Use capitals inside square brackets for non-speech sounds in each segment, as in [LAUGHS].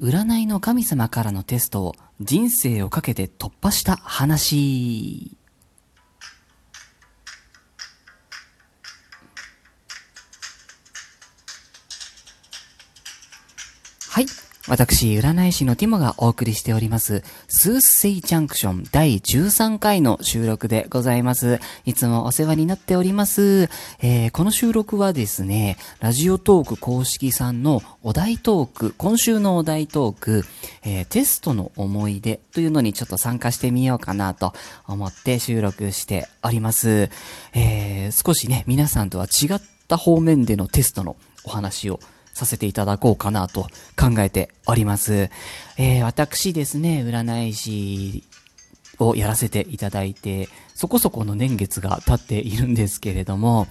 占いの神様からのテストを人生をかけて突破した話。はい。私、占い師のティモがお送りしております、スースセイジャンクション第13回の収録でございます。いつもお世話になっております。えー、この収録はですね、ラジオトーク公式さんのお題トーク、今週のお題トーク、えー、テストの思い出というのにちょっと参加してみようかなと思って収録しております。えー、少しね、皆さんとは違った方面でのテストのお話をさせていただこうかなと考えております。えー、私ですね、占い師をやらせていただいて、そこそこの年月が経っているんですけれども、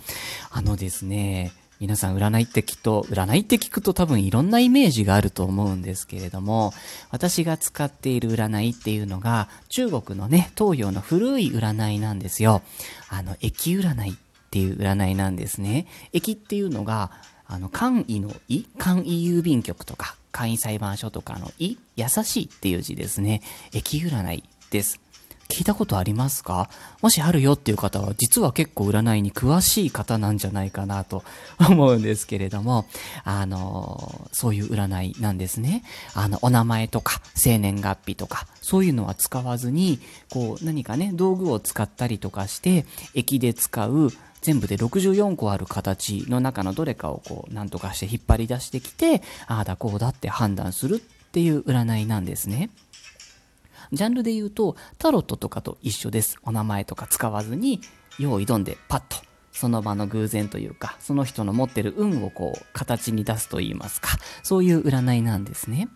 あのですね、皆さん占いってきっと、占いって聞くと多分いろんなイメージがあると思うんですけれども、私が使っている占いっていうのが、中国のね、東洋の古い占いなんですよ。あの、駅占いっていう占いなんですね。駅っていうのが、あの、簡易の意簡易郵便局とか、簡易裁判所とかの意優しいっていう字ですね。駅占いです。聞いたことありますか？もしあるよっていう方は、実は結構占いに詳しい方なんじゃないかなと [LAUGHS] 思うんですけれども、あの、そういう占いなんですね。あの、お名前とか、生年月日とか、そういうのは使わずに、こう、何かね、道具を使ったりとかして、駅で使う、全部で64個ある形の中のどれかをこう、なんとかして引っ張り出してきて、ああだこうだって判断するっていう占いなんですね。ジャンルで言うと、タロットとかと一緒です。お名前とか使わずに、用意どんでパッと、その場の偶然というか、その人の持ってる運をこう、形に出すと言いますか、そういう占いなんですね。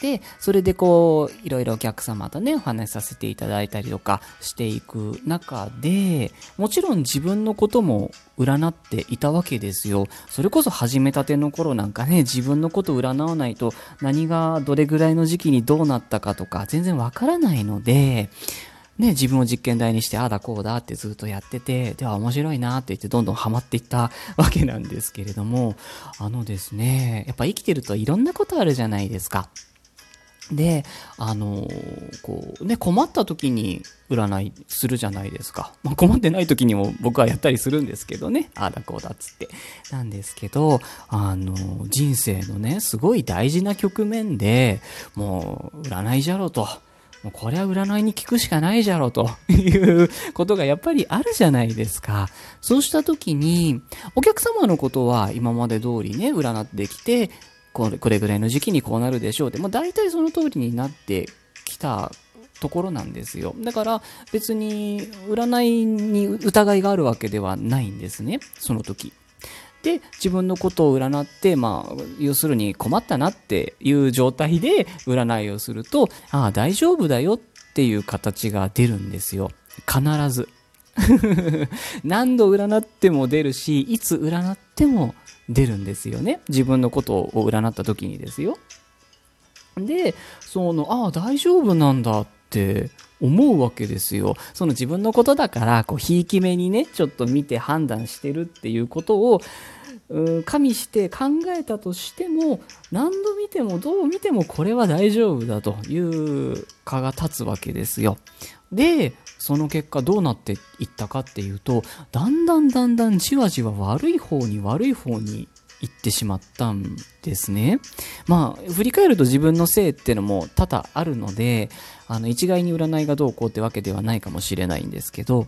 で、それでこう、いろいろお客様とね、お話しさせていただいたりとかしていく中で、もちろん自分のことも占っていたわけですよ。それこそ始めたての頃なんかね、自分のこと占わないと何がどれぐらいの時期にどうなったかとか全然わからないので、ね、自分を実験台にして、ああだこうだってずっとやってて、では面白いなって言ってどんどんハマっていった [LAUGHS] わけなんですけれども、あのですね、やっぱ生きてるといろんなことあるじゃないですか。で、あのこうね、困った時に占いするじゃないですか。まあ、困ってない時にも僕はやったりするんですけどね。ああだこうだっつって。なんですけど、あの人生のね、すごい大事な局面で、もう、占いじゃろうと。もうこれは占いに聞くしかないじゃろと [LAUGHS] いうことがやっぱりあるじゃないですか。そうした時に、お客様のことは今まで通りね、占ってきて、これこれぐらいの時期にこうなるでしょうって、まあ、大体その通りになってきたところなんですよ。だから別に占いに疑いがあるわけではないんですね、その時。で、自分のことを占って、まあ、要するに困ったなっていう状態で占いをすると、ああ、大丈夫だよっていう形が出るんですよ。必ず。[LAUGHS] 何度占っても出るし、いつ占っても出るんですよね。自分のことを占った時にですよ。で、その、ああ、大丈夫なんだって思うわけですよ。その自分のことだから、こう、ひいき目にね、ちょっと見て判断してるっていうことを、加味して考えたとしても何度見てもどう見てもこれは大丈夫だという蚊が立つわけですよ。でその結果どうなっていったかっていうとだんだんだんだんじわじわ悪い方に悪い方に行ってしまったんですね。まあ振り返ると自分のせいっていうのも多々あるのであの一概に占いがどうこうってわけではないかもしれないんですけど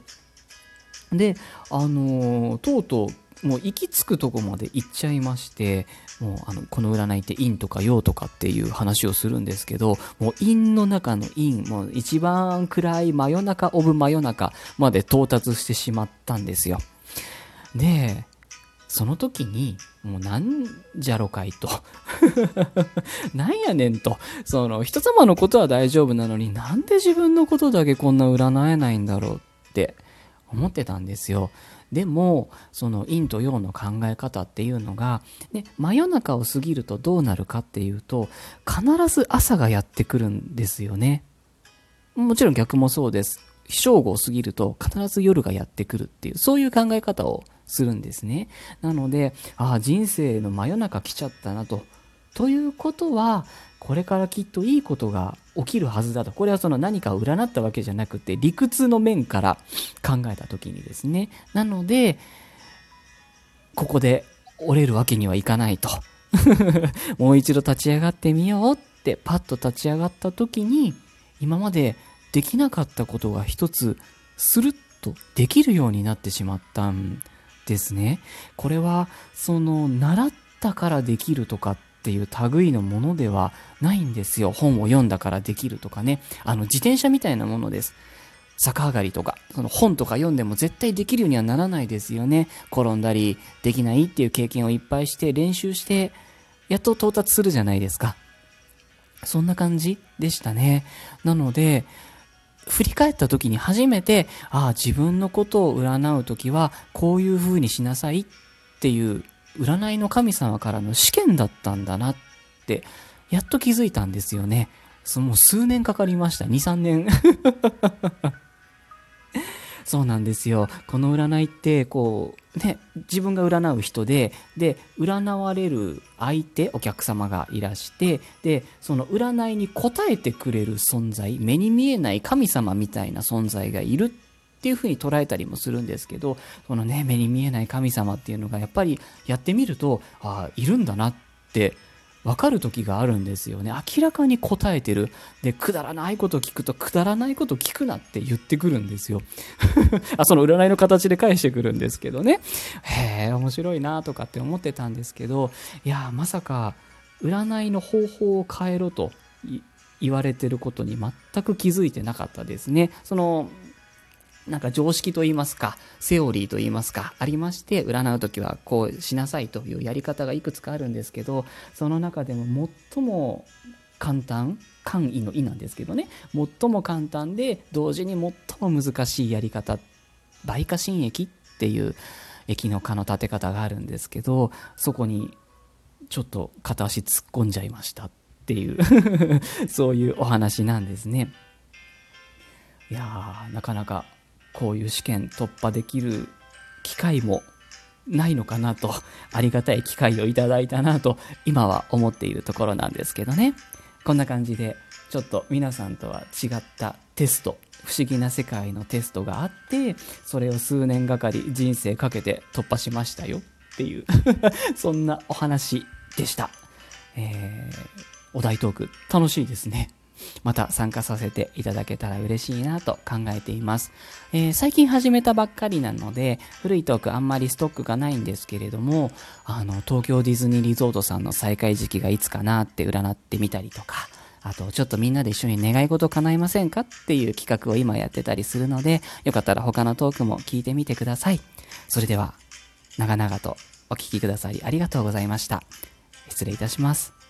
であのとうとうもう行き着くとこまで行っちゃいまして、もうあのこの占いって陰とか陽とかっていう話をするんですけど、もう陰の中の陰、もう一番暗い真夜中オブ真夜中まで到達してしまったんですよ。で、その時に、もうなんじゃろかいと。[LAUGHS] なんやねんと。その人様のことは大丈夫なのになんで自分のことだけこんな占えないんだろうって思ってたんですよ。でもその陰と陽の考え方っていうのが、ね、真夜中を過ぎるとどうなるかっていうと必ず朝がやってくるんですよねもちろん逆もそうです正午を過ぎると必ず夜がやってくるっていうそういう考え方をするんですねなのでああ人生の真夜中来ちゃったなとということはこれからきっといいことが起きるはずだと。これはその何かを占ったわけじゃなくて、理屈の面から考えた時にですね。なので、ここで折れるわけにはいかないと。[LAUGHS] もう一度立ち上がってみようってパッと立ち上がった時に、今までできなかったことが一つスルッとできるようになってしまったんですね。これは、その、習ったからできるとかっていう類のものではないんですよ。本を読んだからできるとかね。あの、自転車みたいなものです。逆上がりとか、その本とか読んでも絶対できるようにはならないですよね。転んだり、できないっていう経験をいっぱいして練習して、やっと到達するじゃないですか。そんな感じでしたね。なので、振り返った時に初めて、ああ、自分のことを占う時は、こういう風にしなさいっていう、占いの神様からの試験だったんだなって、やっと気づいたんですよね。そのもう数年かかりました。2、3年。そうなんですよ。この占いって、こう、ね、自分が占う人で、で、占われる相手、お客様がいらして、で、その占いに応えてくれる存在、目に見えない神様みたいな存在がいるっていうふうに捉えたりもするんですけど、そのね、目に見えない神様っていうのがやっぱりやってみると、ああ、いるんだなってわかる時があるんですよね。明らかに答えてる。で、くだらないこと聞くと、くだらないこと聞くなって言ってくるんですよ。[LAUGHS] あ、その占いの形で返してくるんですけどね。へえ、面白いなとかって思ってたんですけど、いや、まさか、占いの方法を変えろと言われてることに全く気づいてなかったですね。その、なんか常識と言いますか、セオリーと言いますか、ありまして、占うときはこうしなさいというやり方がいくつかあるんですけど、その中でも最も簡単、簡易の意なんですけどね、最も簡単で同時に最も難しいやり方、倍化新液っていう液の化の立て方があるんですけど、そこにちょっと片足突っ込んじゃいましたっていう [LAUGHS] そういうお話なんですね。いやー、なかなかこういう試験突破できる機会もないのかなと、ありがたい機会をいただいたなと、今は思っているところなんですけどね。こんな感じで、ちょっと皆さんとは違ったテスト、不思議な世界のテストがあって、それを数年がかり人生かけて突破しましたよっていう [LAUGHS] そんなお話でした。えー、お題トーク楽しいですね。また参加させていただけたら嬉しいなと考えています。えー、最近始めたばっかりなので、古いトークあんまりストックがないんですけれども、あの、東京ディズニーリゾートさんの再開時期がいつかなって占ってみたりとか、あと、ちょっとみんなで一緒に願い事叶いませんかっていう企画を今やってたりするので、よかったら他のトークも聞いてみてください。それでは、長々とお聴きくださりありがとうございました。失礼いたします。